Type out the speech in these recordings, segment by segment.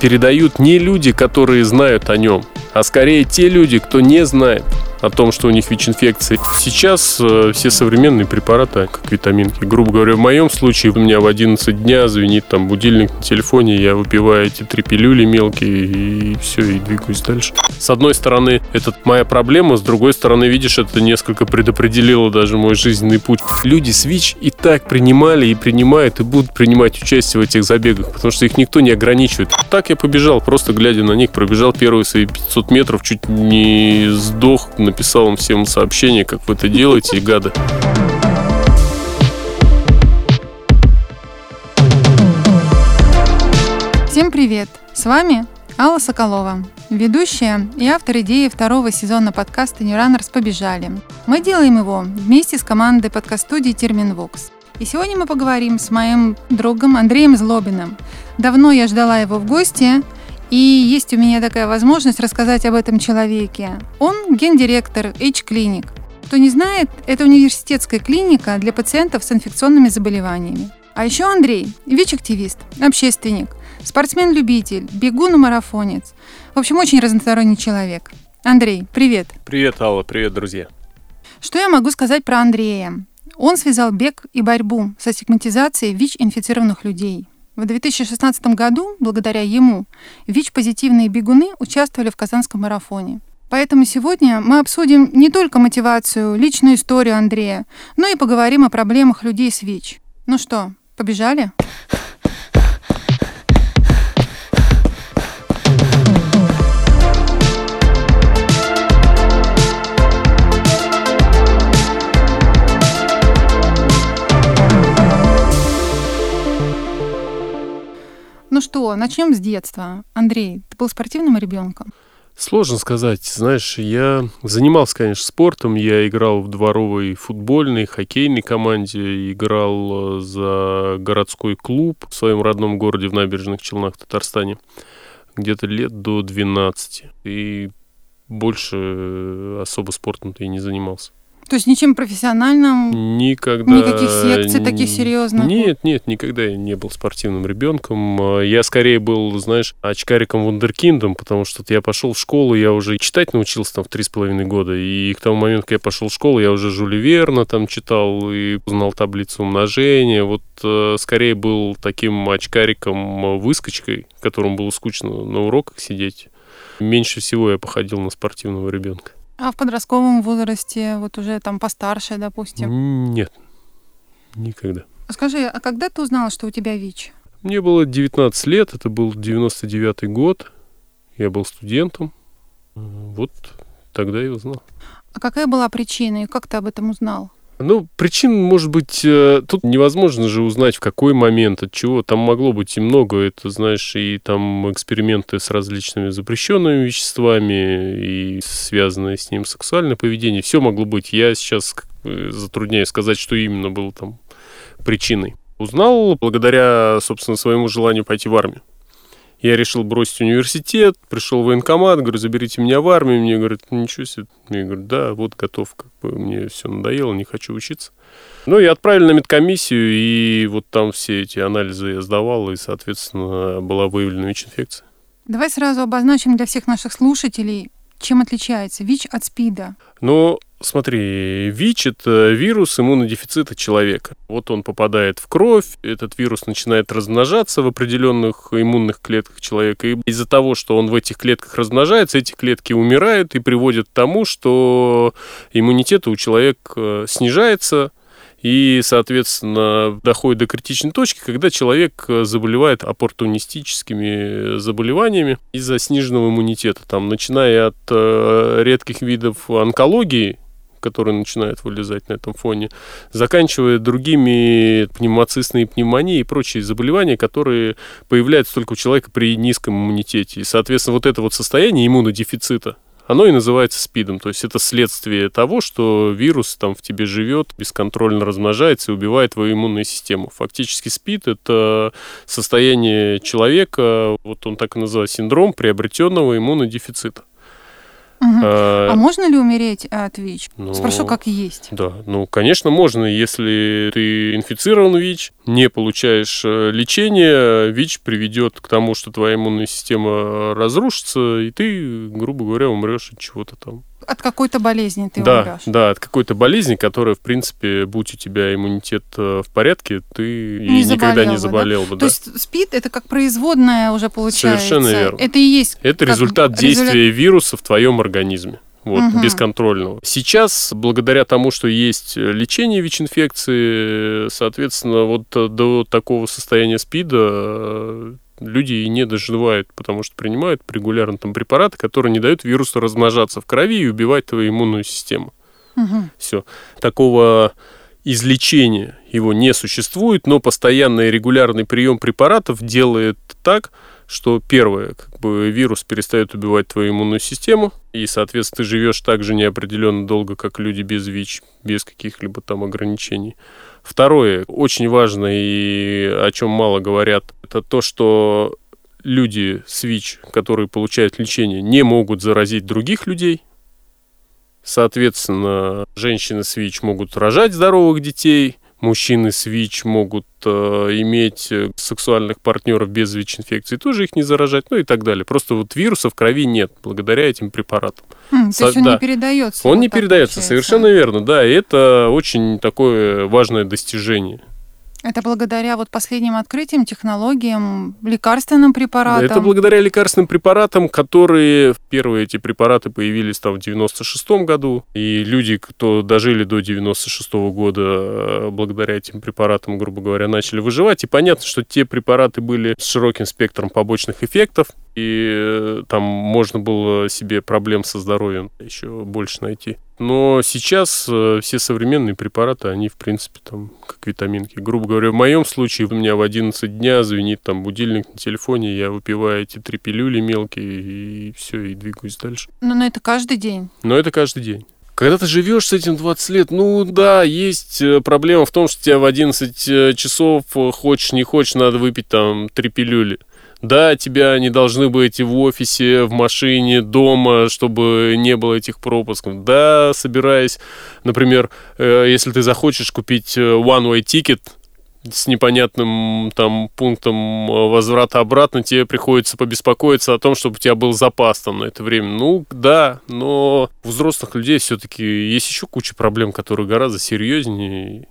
передают не люди, которые знают о нем, а скорее те люди, кто не знает о том, что у них ВИЧ-инфекция. Сейчас э, все современные препараты, как витаминки, грубо говоря, в моем случае у меня в 11 дня звенит там будильник на телефоне, я выпиваю эти три пилюли мелкие и все, и двигаюсь дальше. С одной стороны, это моя проблема, с другой стороны, видишь, это несколько предопределило даже мой жизненный путь. Люди с ВИЧ и так принимали и принимают, и будут принимать участие в этих забегах, потому что их никто не ограничивает. Так я побежал, просто глядя на них, пробежал первые свои 500 метров, чуть не сдох, написал им всем сообщение, как вы это делаете, гады. Всем привет! С вами Алла Соколова, ведущая и автор идеи второго сезона подкаста «Ньюраннерс побежали». Мы делаем его вместе с командой подкаст-студии «Терминвокс». И сегодня мы поговорим с моим другом Андреем Злобиным. Давно я ждала его в гости, и есть у меня такая возможность рассказать об этом человеке. Он гендиректор H-клиник. Кто не знает, это университетская клиника для пациентов с инфекционными заболеваниями. А еще Андрей, ВИЧ-активист, общественник, спортсмен-любитель, бегун и марафонец. В общем, очень разносторонний человек. Андрей, привет. Привет, Алла, привет, друзья. Что я могу сказать про Андрея? Он связал бег и борьбу со стигматизацией ВИЧ-инфицированных людей. В 2016 году, благодаря ему, ВИЧ-позитивные бегуны участвовали в Казанском марафоне. Поэтому сегодня мы обсудим не только мотивацию, личную историю Андрея, но и поговорим о проблемах людей с ВИЧ. Ну что, побежали? Ну что, начнем с детства. Андрей, ты был спортивным ребенком? Сложно сказать. Знаешь, я занимался, конечно, спортом. Я играл в дворовой футбольной, хоккейной команде, играл э, за городской клуб в своем родном городе в Набережных Челнах, Татарстане. Где-то лет до 12. И больше э, особо спортом-то и не занимался. То есть ничем профессиональным? Никогда. Никаких секций таких серьезных? Нет, нет, никогда я не был спортивным ребенком. Я скорее был, знаешь, очкариком вундеркиндом, потому что я пошел в школу, я уже читать научился там в три с половиной года, и к тому моменту, когда я пошел в школу, я уже Жюли Верна там читал и узнал таблицу умножения. Вот э, скорее был таким очкариком-выскочкой, которому было скучно на уроках сидеть. Меньше всего я походил на спортивного ребенка. А в подростковом возрасте, вот уже там постарше, допустим? Нет, никогда. А скажи, а когда ты узнала, что у тебя ВИЧ? Мне было 19 лет, это был 99-й год, я был студентом, вот тогда я узнал. А какая была причина и как ты об этом узнал? Ну, причин, может быть, э, тут невозможно же узнать, в какой момент, от чего. Там могло быть и много. Это, знаешь, и там эксперименты с различными запрещенными веществами, и связанное с ним сексуальное поведение. Все могло быть. Я сейчас затрудняюсь сказать, что именно было там причиной. Узнал благодаря, собственно, своему желанию пойти в армию. Я решил бросить университет, пришел в военкомат, говорю, заберите меня в армию. Мне говорят, ну, ничего себе. Я говорю, да, вот готов, как бы мне все надоело, не хочу учиться. Ну и отправили на медкомиссию, и вот там все эти анализы я сдавал, и, соответственно, была выявлена ВИЧ-инфекция. Давай сразу обозначим для всех наших слушателей, чем отличается ВИЧ от СПИДа? Ну, смотри, ВИЧ – это вирус иммунодефицита человека. Вот он попадает в кровь, этот вирус начинает размножаться в определенных иммунных клетках человека. И из-за того, что он в этих клетках размножается, эти клетки умирают и приводят к тому, что иммунитет у человека снижается, и, соответственно, доходит до критичной точки, когда человек э, заболевает оппортунистическими заболеваниями из-за сниженного иммунитета, там, начиная от э, редких видов онкологии, которые начинают вылезать на этом фоне, заканчивая другими пневмоцистной пневмонией и прочие заболевания, которые появляются только у человека при низком иммунитете. И, соответственно, вот это вот состояние иммунодефицита, оно и называется СПИДом. То есть это следствие того, что вирус там в тебе живет, бесконтрольно размножается и убивает твою иммунную систему. Фактически СПИД – это состояние человека, вот он так и называется, синдром приобретенного иммунодефицита. Угу. А, а можно ли умереть от ВИЧ? Ну, Спрошу, как есть. Да, ну, конечно, можно. Если ты инфицирован ВИЧ, не получаешь э, лечения, ВИЧ приведет к тому, что твоя иммунная система разрушится, и ты, грубо говоря, умрешь от чего-то там от какой-то болезни ты да, умрешь. Да, от какой-то болезни, которая, в принципе, будь у тебя иммунитет э, в порядке, ты не никогда не заболел бы. Да? То есть СПИД это как производная уже получается. Совершенно верно. Это и есть. Это результат действия результат... вируса в твоем организме вот, угу. бесконтрольного. Сейчас, благодаря тому, что есть лечение ВИЧ-инфекции, соответственно, вот до такого состояния СПИДа люди и не доживают, потому что принимают регулярно там препараты, которые не дают вирусу размножаться в крови и убивать твою иммунную систему. Угу. Все. Такого излечения его не существует, но постоянный регулярный прием препаратов делает так, что первое, как бы вирус перестает убивать твою иммунную систему, и, соответственно, ты живешь так же неопределенно долго, как люди без ВИЧ, без каких-либо там ограничений. Второе, очень важно и о чем мало говорят, это то, что люди с ВИЧ, которые получают лечение, не могут заразить других людей. Соответственно, женщины с ВИЧ могут рожать здоровых детей, мужчины с ВИЧ могут э, иметь э, сексуальных партнеров без ВИЧ-инфекции, тоже их не заражать, ну и так далее. Просто вот вируса в крови нет благодаря этим препаратам. Mm, то есть он да. не передается? Он вот не передается, получается. совершенно верно, да. И это очень такое важное достижение. Это благодаря вот последним открытиям, технологиям, лекарственным препаратам? Это благодаря лекарственным препаратам, которые... Первые эти препараты появились там в 96-м году, и люди, кто дожили до 96-го года, э, благодаря этим препаратам, грубо говоря, начали выживать. И понятно, что те препараты были с широким спектром побочных эффектов, и э, там можно было себе проблем со здоровьем еще больше найти. Но сейчас э, все современные препараты, они, в принципе, там, как витаминки. Грубо говоря, в моем случае у меня в 11 дня звенит там будильник на телефоне, я выпиваю эти три пилюли мелкие, и все, и двигаюсь дальше. Но, но это каждый день? Но это каждый день. Когда ты живешь с этим 20 лет, ну да, есть э, проблема в том, что тебя в 11 э, часов, хочешь не хочешь, надо выпить там три пилюли. Да, тебя не должны быть в офисе, в машине, дома, чтобы не было этих пропусков. Да, собираясь, например, э, если ты захочешь купить э, one-way ticket с непонятным там пунктом э, возврата обратно, тебе приходится побеспокоиться о том, чтобы у тебя был запас там на это время. Ну, да, но у взрослых людей все-таки есть еще куча проблем, которые гораздо серьезнее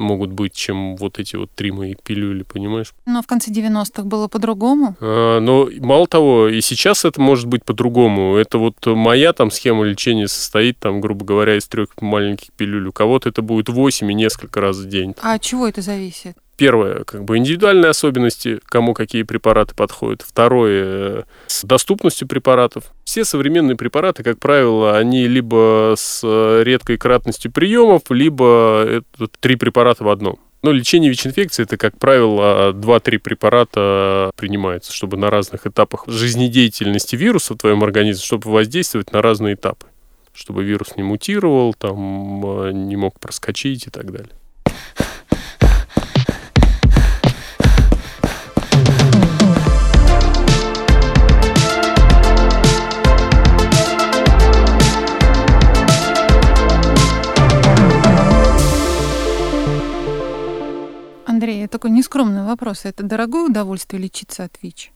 могут быть, чем вот эти вот три мои пилюли, понимаешь? Но в конце 90-х было по-другому? А, но мало того, и сейчас это может быть по-другому. Это вот моя там схема лечения состоит, там, грубо говоря, из трех маленьких пилюль. У кого-то это будет 8 и несколько раз в день. А от чего это зависит? Первое, как бы индивидуальные особенности, кому какие препараты подходят. Второе, с доступностью препаратов. Все современные препараты, как правило, они либо с редкой кратностью приемов, либо это три препарата в одном. Но лечение ВИЧ-инфекции это, как правило, 2-3 препарата принимается, чтобы на разных этапах жизнедеятельности вируса в твоем организме, чтобы воздействовать на разные этапы. Чтобы вирус не мутировал, там, не мог проскочить и так далее. Такой нескромный вопрос. Это дорогое удовольствие лечиться от ВИЧ?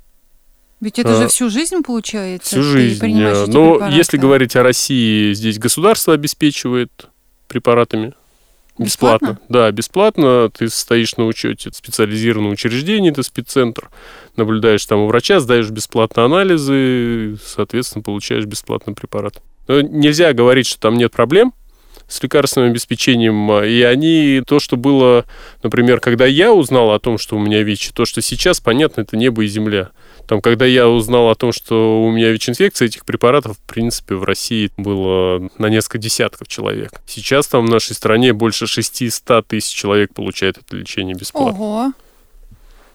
Ведь это а, же всю жизнь получается. Всю жизнь. Но препараты. если говорить о России, здесь государство обеспечивает препаратами. Бесплатно? бесплатно? Да, бесплатно. Ты стоишь на учете специализированного учреждения, это спеццентр, наблюдаешь там у врача, сдаешь бесплатно анализы, соответственно, получаешь бесплатный препарат. Но нельзя говорить, что там нет проблем, с лекарственным обеспечением, а, и они, то, что было, например, когда я узнал о том, что у меня ВИЧ, то, что сейчас, понятно, это небо и земля. Там, когда я узнал о том, что у меня ВИЧ-инфекция, этих препаратов, в принципе, в России было на несколько десятков человек. Сейчас там в нашей стране больше 600 тысяч человек получает это лечение бесплатно. Ого!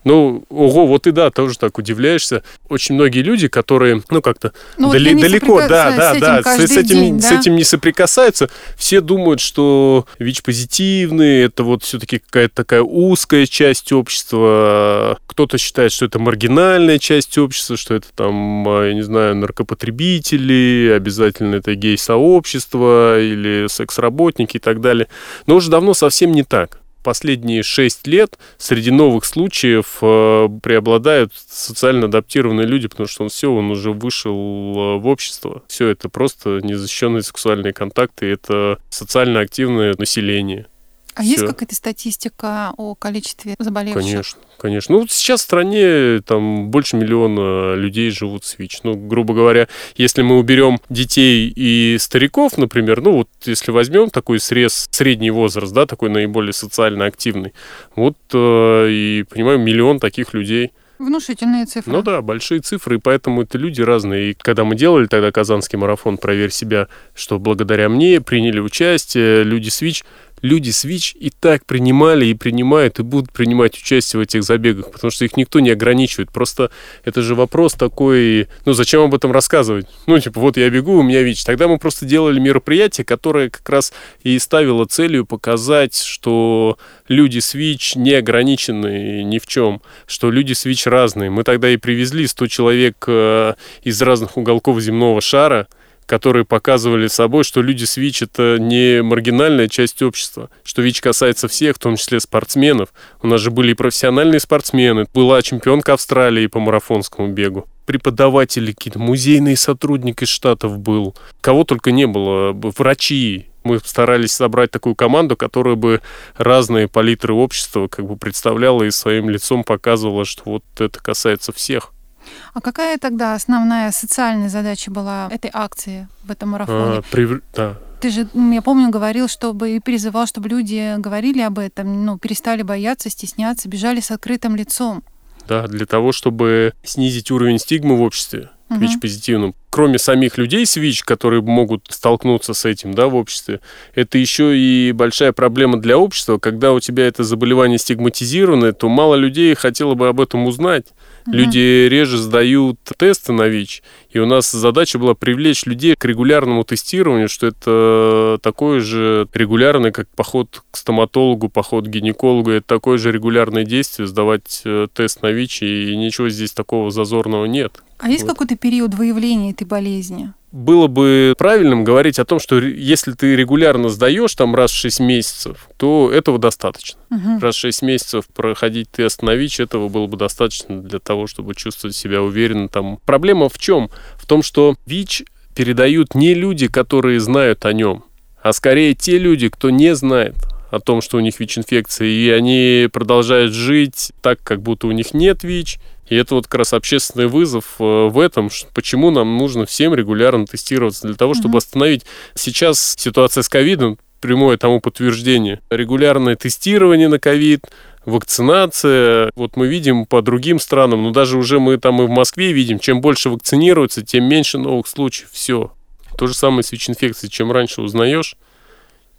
Ну, ого, вот и да, тоже так удивляешься. Очень многие люди, которые, ну, как-то Ну, вот дали- не далеко, да, да, с да, с, с этим, день, с да? этим не соприкасаются, все думают, что ВИЧ-позитивные, это вот все-таки какая-то такая узкая часть общества. Кто-то считает, что это маргинальная часть общества, что это там, а, я не знаю, наркопотребители, обязательно это гей-сообщество или секс-работники и так далее. Но уже давно совсем не так. Последние шесть лет среди новых случаев э, преобладают социально адаптированные люди, потому что он все, он уже вышел э, в общество. Все это просто незащищенные сексуальные контакты, это социально активное население. А есть всё. какая-то статистика о количестве заболевших? Конечно, конечно. Ну, вот сейчас в стране там больше миллиона людей живут с ВИЧ. Ну, грубо говоря, если мы уберем детей и стариков, например, ну, вот если возьмем такой срез, средний возраст, да, такой наиболее социально активный, вот э, и, понимаем, миллион таких людей. Внушительные цифры. Ну да, большие цифры, и поэтому это люди разные. И когда мы делали тогда Казанский марафон «Проверь себя», что благодаря мне приняли участие люди с ВИЧ, люди с ВИЧ и так принимали, и принимают, и будут принимать участие в этих забегах, потому что их никто не ограничивает. Просто это же вопрос такой, ну зачем об этом рассказывать? Ну типа вот я бегу, у меня ВИЧ. Тогда мы просто делали мероприятие, которое как раз и ставило целью показать, что люди с ВИЧ не ограничены ни в чем, что люди с ВИЧ разные. Мы тогда и привезли 100 человек э, из разных уголков земного шара, которые показывали собой, что люди с ВИЧ – это не маргинальная часть общества, что ВИЧ касается всех, в том числе спортсменов. У нас же были и профессиональные спортсмены. Была чемпионка Австралии по марафонскому бегу. Преподаватели какие-то, музейный сотрудник из Штатов был. Кого только не было. Врачи. Мы старались собрать такую команду, которая бы разные палитры общества как бы представляла и своим лицом показывала, что вот это касается всех. А какая тогда основная социальная задача была этой акции в этом марафоне? А, прив- да. Ты же, м, я помню, говорил, чтобы и призывал, чтобы люди говорили об этом, ну, перестали бояться, стесняться, бежали с открытым лицом. да, для того, чтобы снизить уровень стигмы в обществе к Мгм. ВИЧ-позитивным. Кроме самих людей с ВИЧ, которые могут столкнуться с этим да, в обществе, это еще и большая проблема для общества. Когда у тебя это заболевание стигматизированное, то мало людей хотело бы об этом узнать. Мгм. Люди реже сдают тесты на ВИЧ. И у нас задача была привлечь людей к регулярному тестированию, что это такое же регулярное, как поход к стоматологу, поход к гинекологу. Это такое же регулярное действие, сдавать э, тест на ВИЧ, и ничего здесь такого зазорного нет. А есть Вот. какой-то период выявления этой болезни? Было бы правильным говорить о том, что если ты регулярно сдаешь там раз в 6 месяцев, то этого достаточно. Мгм. раз в 6 месяцев проходить тест на ВИЧ, этого было бы достаточно для того, чтобы чувствовать себя уверенно. Там. Проблема в чем? В том, что ВИЧ передают не люди, которые знают о нем, а скорее те люди, кто не знает о том, что у них ВИЧ-инфекция, и они продолжают жить так, как будто у них нет ВИЧ. И это вот как раз общественный вызов э, в этом, почему нам нужно всем регулярно тестироваться, для того, чтобы остановить. Сейчас ситуация с ковидом, прямое тому подтверждение. Регулярное тестирование на ковид, вакцинация. Вот мы видим по другим странам, ну даже уже мы там и в Москве видим, чем больше вакцинируется, тем меньше новых случаев. Все. То же самое с ВИЧ-инфекцией. Чем раньше узнаешь,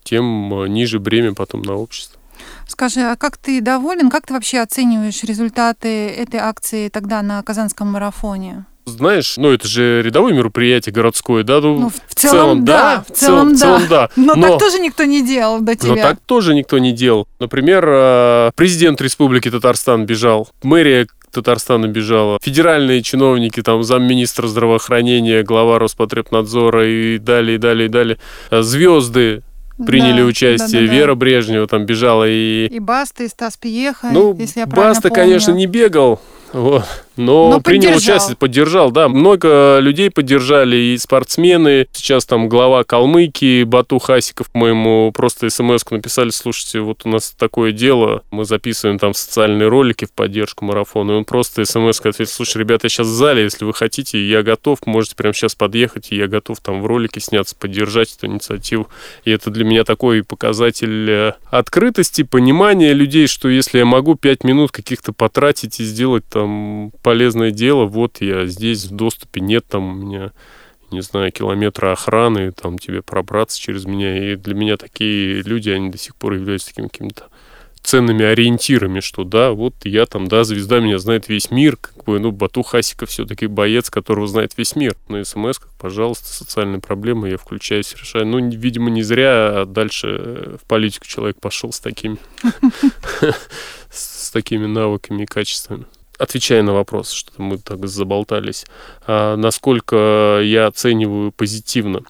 тем э, ниже бремя потом на общество. Скажи, а как ты доволен? Как ты вообще оцениваешь результаты этой акции тогда на Казанском марафоне? Знаешь, ну это же рядовое мероприятие городское, да? Ну, Ну, в, в целом, да, в целом, в целом да. Но, Но- так тоже никто не делал до тебя. Но так тоже никто не делал. Например, э, президент Республики Татарстан бежал, мэрия Татарстана бежала, федеральные чиновники, там замминистра здравоохранения, глава Роспотребнадзора и далее, и далее, и далее. Э, Звезды приняли Да, участие, да-да-да. Вера Брежнева там бежала и... И Баста, и Стас Пьеха, Ну, если я Баста, помню. конечно, не бегал, вот, но, Но принял поддержал. участие, поддержал, да. Много людей поддержали, и спортсмены. Сейчас там глава Калмыкии, Бату Хасиков, мы ему просто смс написали, слушайте, вот у нас такое дело, мы записываем там социальные ролики в поддержку марафона, и он просто смс ответил, слушай, ребята, я сейчас в зале, если вы хотите, я готов, можете прямо сейчас подъехать, и я готов там в ролике сняться, поддержать эту инициативу. И это для меня такой показатель э, открытости, понимания людей, что если я могу пять минут каких-то потратить и сделать там полезное дело, вот я здесь в доступе, нет там у меня не знаю, километра охраны, там тебе пробраться через меня. И для меня такие люди, они до сих пор являются такими какими-то ценными ориентирами, что да, вот я там, да, звезда, меня знает весь мир, как бы, ну, Бату Хасика все-таки боец, которого знает весь мир. На смс пожалуйста, социальные проблемы, я включаюсь, решаю. Ну, видимо, не зря дальше в политику человек пошел с такими, с такими навыками и качествами отвечая на вопрос, что мы так заболтались, а, насколько я оцениваю позитивно.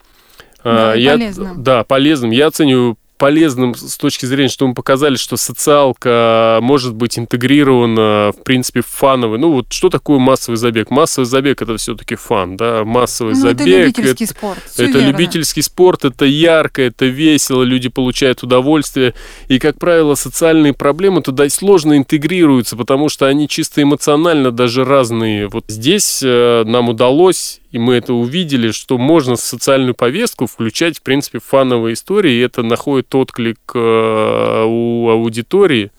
Да, я, полезным. Да, полезным. Я оцениваю полезным с точки зрения, что мы показали, что социалка может быть интегрирована, в принципе, в фановый. Ну, вот что такое массовый забег? Массовый забег это все-таки фан, да, массовый ну, забег. Это любительский это, спорт. Это верно. любительский спорт, это ярко, это весело, люди получают удовольствие. И, как правило, социальные проблемы туда сложно интегрируются, потому что они чисто эмоционально даже разные. Вот здесь э, нам удалось и мы это увидели, что можно социальную повестку включать, в принципе, фановые истории, и это находит отклик э, у аудитории,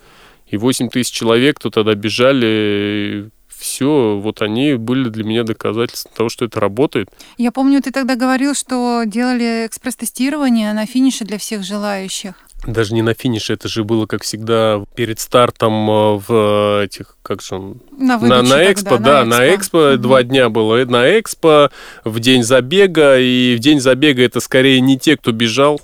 и 8 тысяч человек, кто тогда бежали, все, вот они были для меня доказательством того, что это работает. Я помню, ты тогда говорил, что делали экспресс-тестирование на финише для всех желающих даже не на финише, это же было, как всегда, перед стартом э, в этих, как же он... На, на, на Экспо, тогда, да, на Экспо, угу. два дня было. На Экспо, в день забега, и в день забега это скорее не те, кто бежал,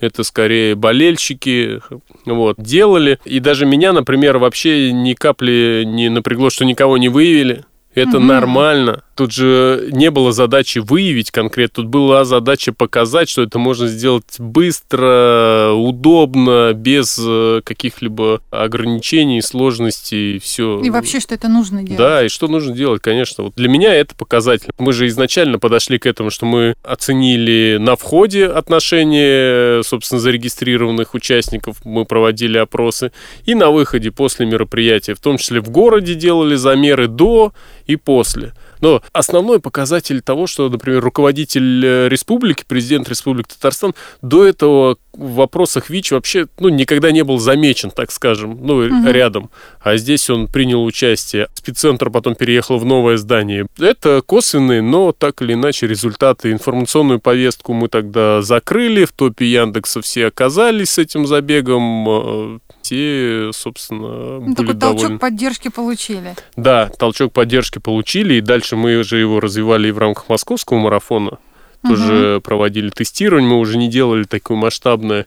это скорее болельщики вот, делали. И даже меня, например, вообще ни капли не напрягло, что никого не выявили. Это нормально. Тут же не было задачи выявить конкретно, тут была задача показать, что это можно сделать быстро, удобно, без э, каких-либо ограничений, сложностей, все. И вообще, что это нужно делать. Да, и что нужно делать, конечно. Вот для меня это показатель. Мы же изначально подошли к этому, что мы оценили на входе отношения, собственно, зарегистрированных участников, мы проводили опросы, и на выходе после мероприятия, в том числе в городе делали замеры до и после. Но основной показатель того, что, например, руководитель э, республики, президент Республики Татарстан, до этого в вопросах ВИЧ вообще ну, никогда не был замечен, так скажем, ну, угу. рядом. А здесь он принял участие. Спеццентр потом переехал в новое здание. Это косвенные, но так или иначе результаты. Информационную повестку мы тогда закрыли, в топе Яндекса все оказались с этим забегом. Э, те, собственно, ну, были такой довольны. толчок поддержки получили. Да, толчок поддержки получили, и дальше мы уже его развивали и в рамках московского марафона. Тоже угу. проводили тестирование, мы уже не делали такое масштабное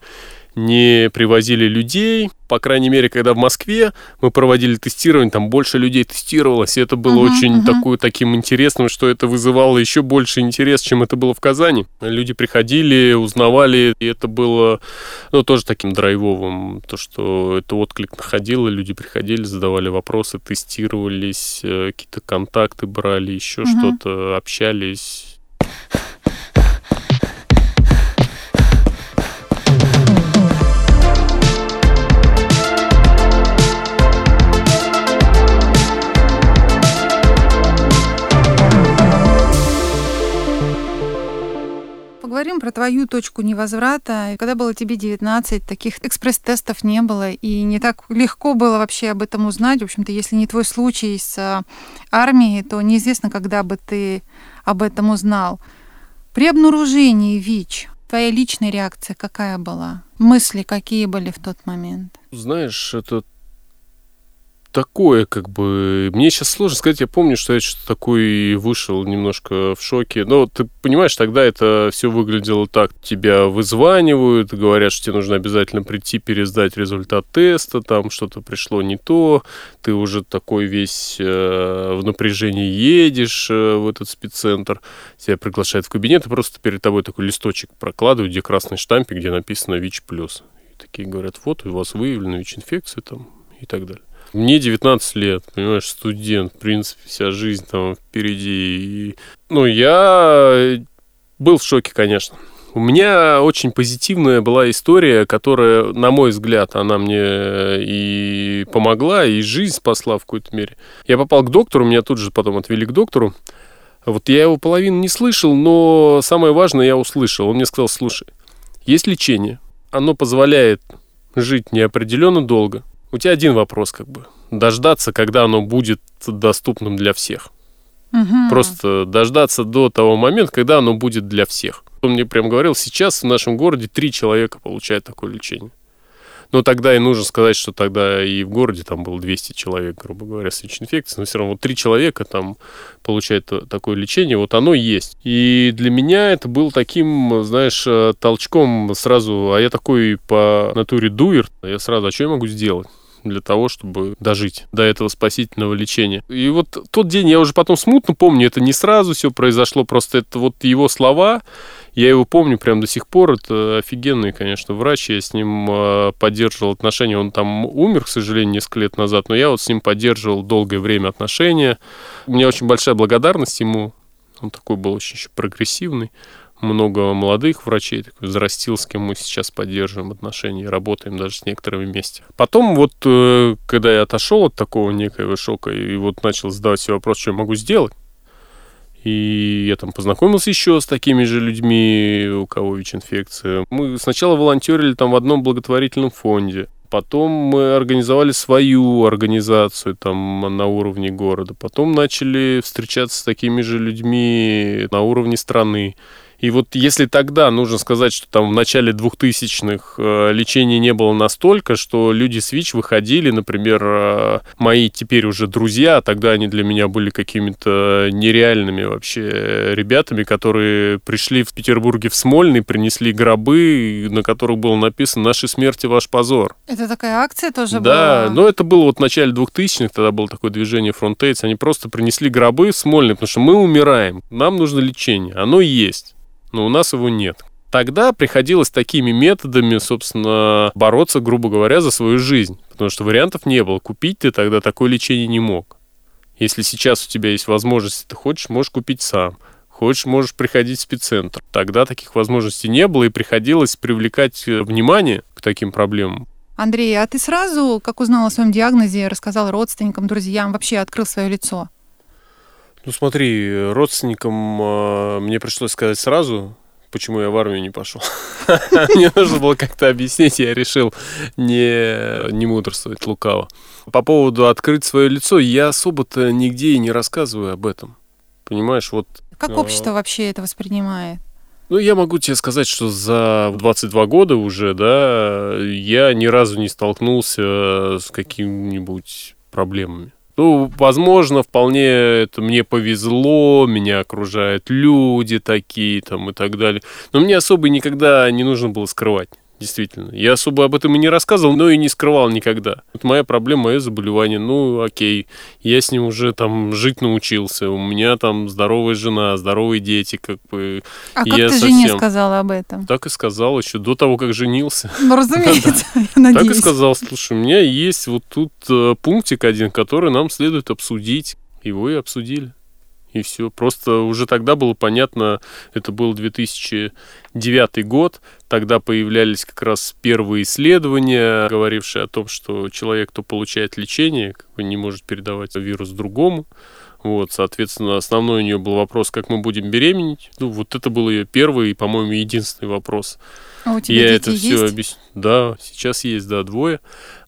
не привозили людей. По крайней мере, когда в Москве мы проводили тестирование, там больше людей тестировалось, и это было uh-huh, очень uh-huh. Такое, таким интересным, что это вызывало еще больше интерес, чем это было в Казани. Люди приходили, узнавали, и это было ну, тоже таким драйвовым, то, что это отклик находило, люди приходили, задавали вопросы, тестировались, э, какие-то контакты брали, еще uh-huh. что-то, общались. Про твою точку невозврата. Когда было тебе 19, таких экспресс-тестов не было, и не так легко было вообще об этом узнать. В общем-то, если не твой случай с а, армией, то неизвестно, когда бы ты об этом узнал. При обнаружении ВИЧ твоя личная реакция какая была? Мысли какие были в тот момент? Знаешь, это такое, как бы... Мне сейчас сложно сказать, я помню, что я что-то такое вышел немножко в шоке. Но ты понимаешь, тогда это все выглядело так. Тебя вызванивают, говорят, что тебе нужно обязательно прийти, пересдать результат теста, там что-то пришло не то, ты уже такой весь э, в напряжении едешь э, в этот спеццентр, тебя приглашают в кабинет, и просто перед тобой такой листочек прокладывают, где красный штампик, где написано ВИЧ+. И такие говорят, вот, у вас выявлена ВИЧ-инфекция там и так далее. Мне 19 лет, понимаешь, студент, в принципе, вся жизнь там впереди. И, ну, я был в шоке, конечно. У меня очень позитивная была история, которая, на мой взгляд, она мне и помогла, и жизнь спасла в какой-то мере. Я попал к доктору, меня тут же потом отвели к доктору. Вот я его половину не слышал, но самое важное я услышал. Он мне сказал, слушай, есть лечение, оно позволяет жить неопределенно долго, у тебя один вопрос, как бы. Дождаться, когда оно будет доступным для всех. Угу. Просто дождаться до того момента, когда оно будет для всех. Он мне прям говорил, сейчас в нашем городе три человека получают такое лечение. Но тогда и нужно сказать, что тогда и в городе там было 200 человек, грубо говоря, с ВИЧ-инфекцией. Но все равно вот три человека там получают такое лечение. Вот оно есть. И для меня это был таким, знаешь, э, толчком сразу. А я такой по натуре дуер. Я сразу, а что я могу сделать? Для того, чтобы дожить до этого спасительного лечения. И вот тот день я уже потом смутно помню, это не сразу все произошло, просто это вот его слова, я его помню прям до сих пор, это офигенный, конечно, врач, я с ним а, поддерживал отношения, он там умер, к сожалению, несколько лет назад, но я вот с ним поддерживал долгое время отношения. У меня очень большая благодарность ему, он такой был очень еще прогрессивный много молодых врачей, такой взрастил, с кем мы сейчас поддерживаем отношения, работаем даже с некоторыми вместе. Потом вот, э, когда я отошел от такого некоего шока и вот начал задавать себе вопрос, что я могу сделать, и я там познакомился еще с такими же людьми, у кого ВИЧ-инфекция. Мы сначала волонтерили там в одном благотворительном фонде. Потом мы организовали свою организацию там на уровне города. Потом начали встречаться с такими же людьми на уровне страны. И вот если тогда нужно сказать, что там в начале 2000-х э, лечения не было настолько, что люди с ВИЧ выходили, например, э, мои теперь уже друзья, а тогда они для меня были какими-то нереальными вообще ребятами, которые пришли в Петербурге в Смольный, принесли гробы, на которых было написано «Наши смерти – ваш позор». Это такая акция тоже да, была? Да, но это было вот в начале 2000-х, тогда было такое движение Frontates, они просто принесли гробы в Смольный, потому что мы умираем, нам нужно лечение, оно есть но у нас его нет. Тогда приходилось такими методами, собственно, бороться, грубо говоря, за свою жизнь, потому что вариантов не было. Купить ты тогда такое лечение не мог. Если сейчас у тебя есть возможность, ты хочешь, можешь купить сам. Хочешь, можешь приходить в спеццентр. Тогда таких возможностей не было, и приходилось привлекать э, внимание к таким проблемам. Андрей, а ты сразу, как узнал о своем диагнозе, рассказал родственникам, друзьям, вообще открыл свое лицо? Ну смотри, родственникам э, мне пришлось сказать сразу, почему я в армию не пошел. Мне нужно было как-то объяснить, я решил не, не мудрствовать лукаво. По поводу открыть свое лицо, я особо-то нигде и не рассказываю об этом. Понимаешь, вот... Как общество вообще это воспринимает? Ну, я могу тебе сказать, что за 22 года уже, да, я ни разу не столкнулся с какими-нибудь проблемами. Ну, возможно, вполне это мне повезло, меня окружают люди такие там и так далее. Но мне особо никогда не нужно было скрывать действительно. Я особо об этом и не рассказывал, но и не скрывал никогда. Это моя проблема, мое заболевание. Ну, окей, я с ним уже там жить научился. У меня там здоровая жена, здоровые дети, как бы. А как ты совсем... жене сказала об этом? Так и сказал еще до того, как женился. Ну, разумеется, я надеюсь. Так и сказал, слушай, у меня есть вот тут э, пунктик один, который нам следует обсудить. Его и обсудили и все. Просто уже тогда было понятно, это был 2009 год, тогда появлялись как раз первые исследования, говорившие о том, что человек, кто получает лечение, как бы не может передавать вирус другому. Вот, соответственно, основной у нее был вопрос, как мы будем беременеть. Ну, вот это был ее первый и, по-моему, единственный вопрос. А у тебя Я дети это все объяснил. Да, сейчас есть, да, двое.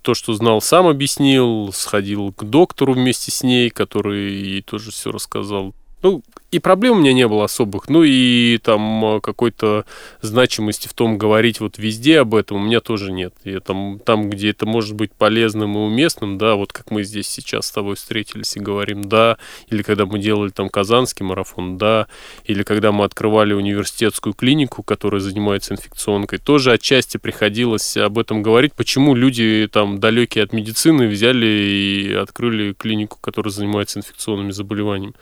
То, что знал, сам объяснил, сходил к доктору вместе с ней, который ей тоже все рассказал. Ну, и проблем у меня не было особых, ну и там а, какой-то значимости в том говорить вот везде об этом у меня тоже нет. И там, там, где это может быть полезным и уместным, да, вот как мы здесь сейчас с тобой встретились и говорим «да», или когда мы делали там казанский марафон «да», или когда мы открывали университетскую клинику, которая занимается инфекционкой, тоже отчасти приходилось об этом говорить, почему люди там далекие от медицины взяли и открыли клинику, которая занимается инфекционными заболеваниями.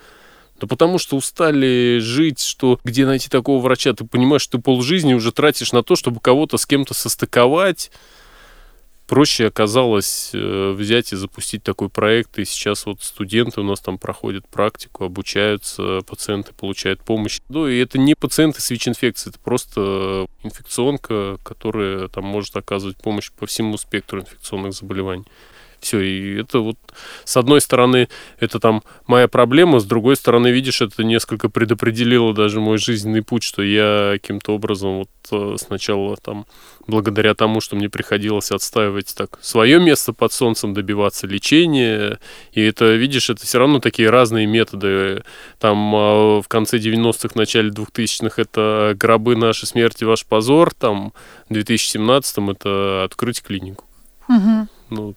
Да потому что устали жить, что где найти такого врача? Ты понимаешь, что ты полжизни уже тратишь на то, чтобы кого-то с кем-то состыковать. Проще оказалось э, взять и запустить такой проект. И сейчас вот студенты у нас там проходят практику, обучаются, пациенты получают помощь. Ну, и это не пациенты с ВИЧ-инфекцией, это просто инфекционка, которая там может оказывать помощь по всему спектру инфекционных заболеваний. Все, и это вот, с одной стороны, это там моя проблема, с другой стороны, видишь, это несколько предопределило даже мой жизненный путь, что я каким-то образом вот э, сначала там, благодаря тому, что мне приходилось отстаивать так свое место под солнцем, добиваться лечения, и это, видишь, это все равно такие разные методы. Там а, в конце 90-х, начале 2000-х это гробы нашей смерти, ваш позор, там в 2017-м это открыть клинику Угу. Ну,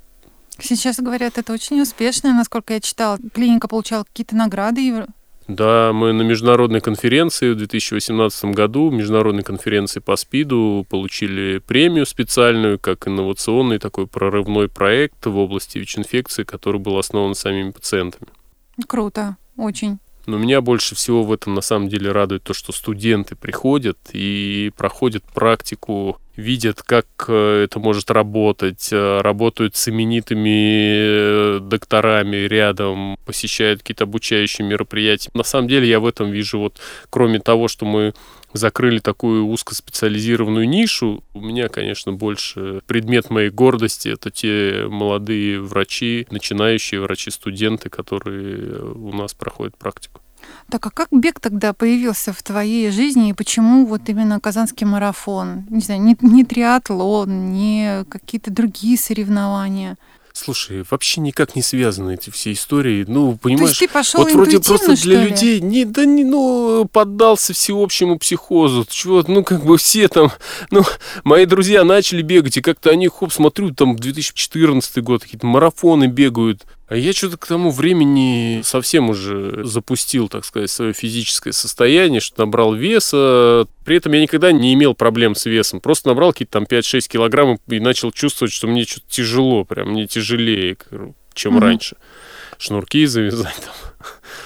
Сейчас говорят, это очень успешно, насколько я читала. Клиника получала какие-то награды. Да, мы на международной конференции в 2018 году, международной конференции по СПИДу, получили премию специальную, как инновационный такой прорывной проект в области ВИЧ-инфекции, который был основан самими пациентами. Круто, очень. Но меня больше всего в этом на самом деле радует то, что студенты приходят и проходят практику, видят, как э, это может работать, э, работают с именитыми э, докторами рядом, посещают какие-то обучающие мероприятия. На самом деле я в этом вижу вот, кроме того, что мы закрыли такую узкоспециализированную нишу, у меня, конечно, больше предмет моей гордости это те молодые врачи, начинающие врачи-студенты, которые у нас проходят практику. Так, а как бег тогда появился в твоей жизни и почему вот именно Казанский марафон? Не знаю, не, не триатлон, не какие-то другие соревнования. Слушай, вообще никак не связаны эти все истории. Ну, То понимаешь, есть ты пошел вот вроде просто для ли? людей, не, да не, ну, поддался всеобщему психозу. Чего, ну, как бы все там, ну, мои друзья начали бегать, и как-то они, хоп, смотрю, там, 2014 год, какие-то марафоны бегают. А я что-то к тому времени совсем уже запустил, так сказать, свое физическое состояние, что набрал веса. При этом я никогда не имел проблем с весом. Просто набрал какие-то там 5-6 килограммов и начал чувствовать, что мне что-то тяжело, прям мне тяжелее, чем Мгм. раньше. Шнурки завязать там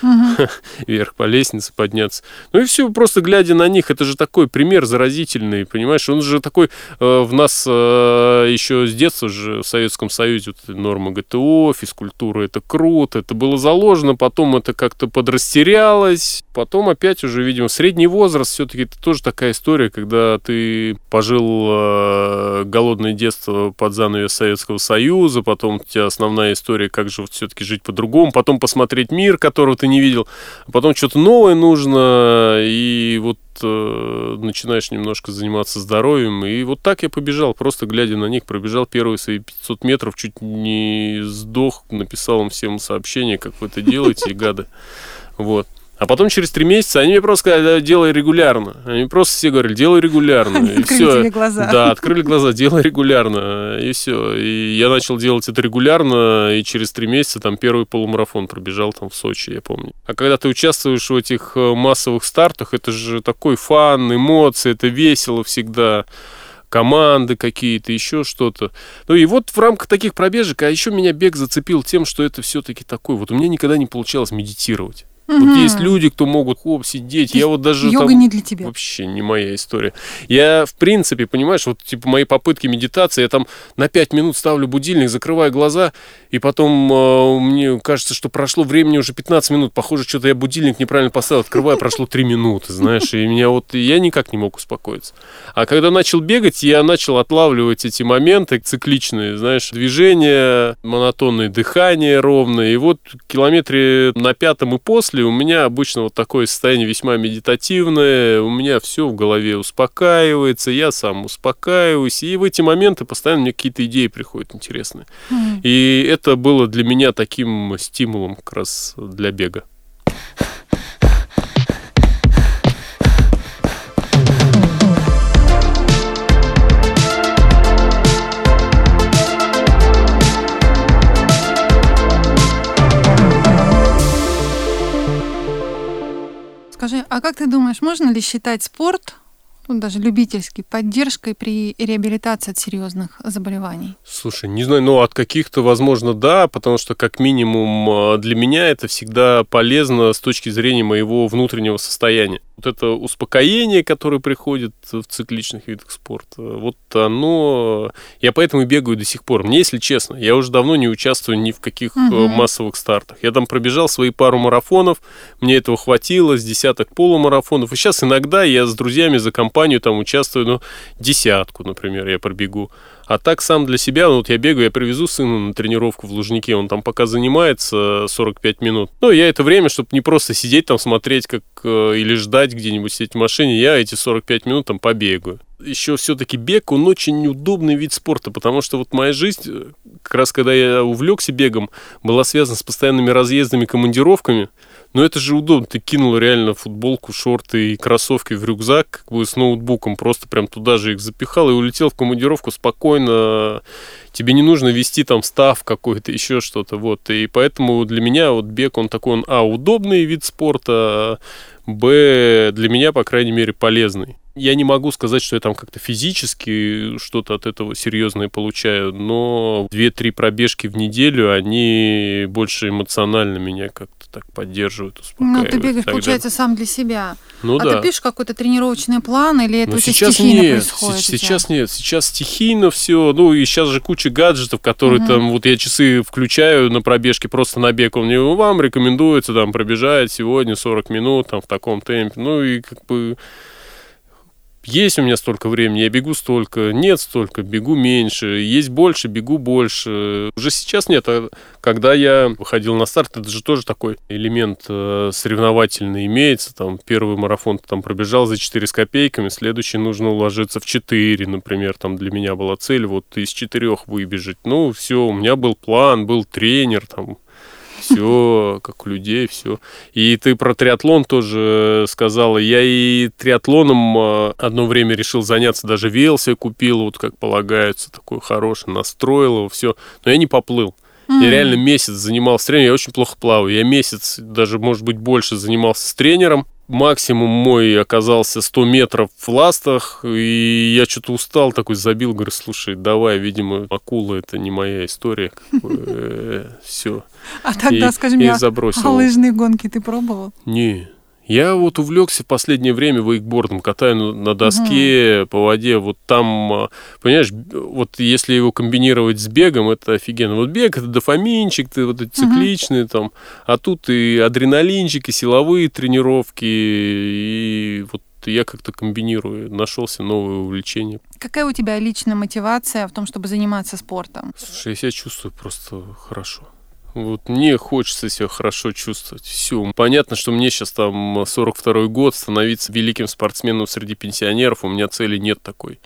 Мгм. вверх по лестнице подняться. Ну и все, просто глядя на них, это же такой пример заразительный, понимаешь? Он же такой э, в нас э, еще с детства же в Советском Союзе вот норма ГТО, физкультура, это круто, это было заложено, потом это как-то подрастерялось, потом опять уже, видимо, средний возраст все-таки это тоже такая история, когда ты пожил э, голодное детство под занавес Советского Союза, потом у тебя основная история, как же вот все-таки жить по-другому, потом посмотреть мир, которого ты не видел, а потом что-то новое нужно, и вот э, начинаешь немножко заниматься здоровьем, и вот так я побежал, просто глядя на них, пробежал первые свои 500 метров, чуть не сдох, написал им всем сообщение, как вы это делаете, гады. Вот. А потом через три месяца они мне просто сказали, «Да, делай регулярно. Они просто все говорили, делай регулярно. Они и открыли все. тебе глаза. Да, открыли глаза, делай регулярно. И все. И я начал делать это регулярно, и через три месяца там первый полумарафон пробежал там в Сочи, я помню. А когда ты участвуешь в этих э, массовых стартах, это же такой фан, эмоции, это весело всегда команды какие-то, еще что-то. Ну и вот в рамках таких пробежек, а еще меня бег зацепил тем, что это все-таки такой. Вот у меня никогда не получалось медитировать. Вот Мгм. есть люди, кто могут хоп, сидеть. То Я вот даже Йога там- не для тебя. Вообще не моя история. Я, в принципе, понимаешь, вот типа мои попытки медитации, я там на 5 минут ставлю будильник, закрываю глаза, и потом э, мне кажется, что прошло времени уже 15 минут. Похоже, что-то я будильник неправильно поставил, открываю, прошло 3 минуты, знаешь, и меня вот, я никак не мог успокоиться. А когда начал бегать, я начал отлавливать эти моменты цикличные, знаешь, движения, монотонное дыхание ровное, и вот километре на пятом и после у меня обычно вот такое состояние весьма медитативное, у меня все в голове успокаивается, я сам успокаиваюсь, и в эти моменты постоянно мне какие-то идеи приходят интересные. М. И это было для меня таким стимулом как раз для бега. Скажи, а как ты думаешь, можно ли считать спорт, ну, даже любительский, поддержкой при реабилитации от серьезных заболеваний? Слушай, не знаю, но от каких-то, возможно, да, потому что, как минимум, э, для меня это всегда полезно с точки зрения моего внутреннего состояния. Вот это успокоение, которое приходит в цикличных видах спорта, вот оно... Я поэтому и бегаю до сих пор. Мне, если честно, я уже давно не участвую ни в каких Мгм. массовых стартах. Я там пробежал свои пару марафонов, мне этого хватило, с десяток полумарафонов. И сейчас иногда я с друзьями за компанию там участвую, ну, десятку, например, я пробегу. А так сам для себя, ну, вот я бегаю, я привезу сына на тренировку в Лужнике, он там пока занимается 45 минут. Ну, я это время, чтобы не просто сидеть там, смотреть, как э, или ждать где-нибудь сидеть в машине, я эти 45 минут там побегаю. еще все-таки бег, он очень удобный вид спорта, потому что вот моя жизнь, как раз когда я увлекся бегом, была связана с постоянными разъездами, командировками. Но это же удобно. Ты кинул реально футболку, шорты и кроссовки в рюкзак как бы с ноутбуком, просто прям туда же их запихал и улетел в командировку спокойно. Тебе не нужно вести там став какой-то, еще что-то. Вот. И поэтому для меня вот бег, он такой, он, а, удобный вид спорта, б, для меня, по крайней мере, полезный. Я не могу сказать, что я там как-то физически что-то от этого серьезное получаю, но 2-3 пробежки в неделю, они больше эмоционально меня как-то так поддерживают, успокаивают. Ну, ты бегаешь, получается, сам для себя. Ну а да. ты пишешь какой-то тренировочный план или это Но у тебя сейчас стихийно нет, происходит? сейчас нет, сейчас стихийно все, ну и сейчас же куча гаджетов, которые Мгм. там, вот я часы включаю на пробежке просто на бег, он мне, вам рекомендуется там пробежать сегодня 40 минут там в таком темпе, ну и как бы есть у меня столько времени, я бегу столько, нет столько, бегу меньше, есть больше, бегу больше. Уже сейчас нет, а когда я выходил на старт, это же тоже такой элемент э, соревновательный имеется. Там первый марафон там пробежал за 4 с копейками, следующий нужно уложиться в 4, например. Там для меня была цель вот из 4 выбежать. Ну, все, у меня был план, был тренер, там все как у людей, все. И ты про триатлон тоже сказала. Я и триатлоном э, одно время решил заняться, даже вело себе купил, вот как полагается, такой хороший, настроил его, все. Но я не поплыл. Я М. реально месяц занимался тренером, я очень плохо плаваю. Я месяц, даже, может быть, больше занимался с тренером. Максимум мой оказался 100 метров в ластах, и я что-то устал, такой забил, говорю, слушай, давай, видимо, акула это не моя история. Все. А тогда, забросил. а лыжные гонки ты пробовал? Не. Я вот увлекся в последнее время вейкбордом, катаю на, доске по воде. Вот там, а, понимаешь, вот если его комбинировать с бегом, это офигенно. Вот бег это дофаминчик, ты вот эти цикличные там, а тут и адреналинчик, и силовые тренировки, и вот я как-то комбинирую, нашелся новое увлечение. Какая у тебя личная мотивация в том, чтобы заниматься спортом? Слушай, я себя чувствую просто хорошо. Вот мне хочется себя хорошо чувствовать. Все. Понятно, что мне сейчас там 42-й год, становиться великим спортсменом среди пенсионеров, у меня цели нет такой.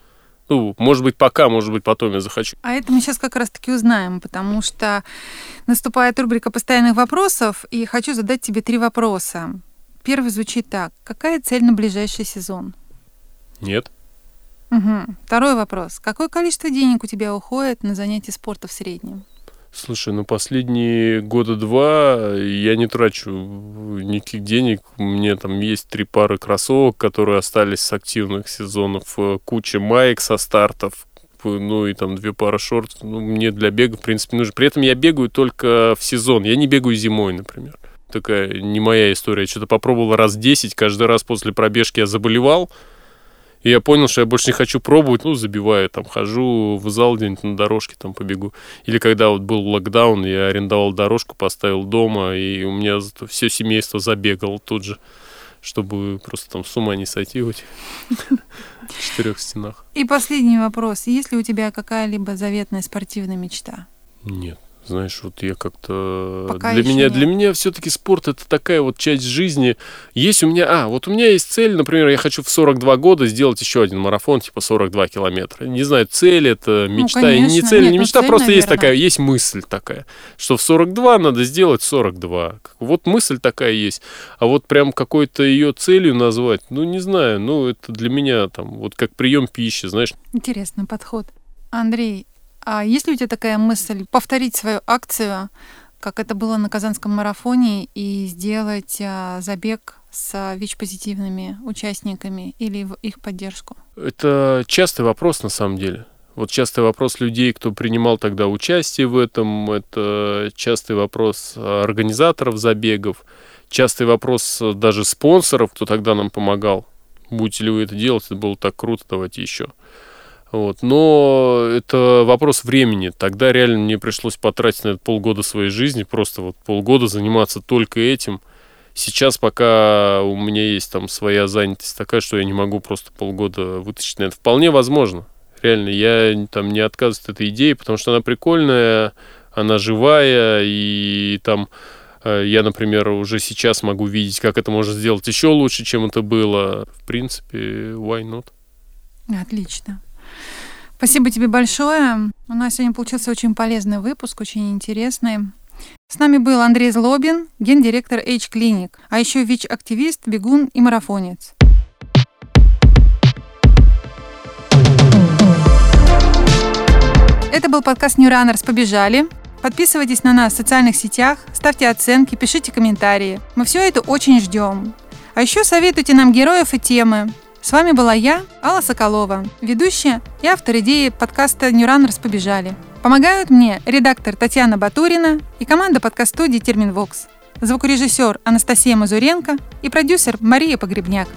Ну, может быть, пока, может быть, потом я захочу. А это мы сейчас как раз-таки узнаем, потому что наступает рубрика постоянных вопросов, и хочу задать тебе три вопроса. Первый звучит так. Какая цель на ближайший сезон? Нет. Мгм. Второй вопрос. Какое количество денег у тебя уходит на занятия спорта в среднем? Слушай, ну последние года два я не трачу никаких денег. У меня там есть три пары кроссовок, которые остались с активных сезонов, э, куча маек со стартов, ну и там две пары шортов. Ну, мне для бега, в принципе, нужно. При этом я бегаю только в сезон. Я не бегаю зимой, например. Такая не моя история. Я что-то попробовал раз 10. Каждый раз после пробежки я заболевал. И я понял, что я больше не хочу пробовать, ну, забиваю, там, хожу в зал где-нибудь на дорожке, там, побегу. Или когда вот был локдаун, я арендовал дорожку, поставил дома, и у меня зато все семейство забегало тут же, чтобы просто там с ума не сойти в этих четырех стенах. И последний вопрос. Есть ли у тебя какая-либо заветная спортивная мечта? Нет. Знаешь, вот я как-то... Пока для меня, нет. для меня все-таки спорт это такая вот часть жизни. Есть у меня... А, вот у меня есть цель, например, я хочу в 42 года сделать еще один марафон, типа 42 километра. Не знаю, цель это, мечта. и не Ну, конечно. цель, Нет, не ну, мечта, цель, просто есть наверное. такая, есть мысль такая, что в 42 надо сделать 42. Как- Вот мысль такая есть. А вот прям какой-то ее целью назвать, ну, не знаю, ну, это для меня там, вот как прием пищи, знаешь, Интересный подход. Андрей, а есть ли у тебя такая мысль повторить свою акцию, как это было на Казанском марафоне, и сделать а, забег с ВИЧ-позитивными участниками или в их поддержку? Это частый вопрос на самом деле. Вот частый вопрос людей, кто принимал тогда участие в этом, это частый вопрос организаторов забегов, частый вопрос даже спонсоров, кто тогда нам помогал. Будете ли вы это делать, это было так круто, давайте еще. Вот. Но это вопрос времени. Тогда реально мне пришлось потратить на это полгода своей жизни, просто вот полгода заниматься только этим. Сейчас пока у меня есть там своя занятость такая, что я не могу просто полгода вытащить на это. Вполне возможно. Реально, я там не отказываюсь от этой идеи, потому что она прикольная, она живая, и там э, я, например, уже сейчас могу видеть, как это можно сделать еще лучше, чем это было. В принципе, why not? Отлично. Спасибо тебе большое. У нас сегодня получился очень полезный выпуск, очень интересный. С нами был Андрей Злобин, гендиректор H-Clinic, а еще ВИЧ-активист, бегун и марафонец. Это был подкаст New Runners «Побежали». Подписывайтесь на нас в социальных сетях, ставьте оценки, пишите комментарии. Мы все это очень ждем. А еще советуйте нам героев и темы. С вами была я, Алла Соколова, ведущая и автор идеи подкаста Runners «Побежали». Помогают мне редактор Татьяна Батурина и команда подкаст-студии «Терминвокс». Звукорежиссер Анастасия Мазуренко и продюсер Мария Погребняк.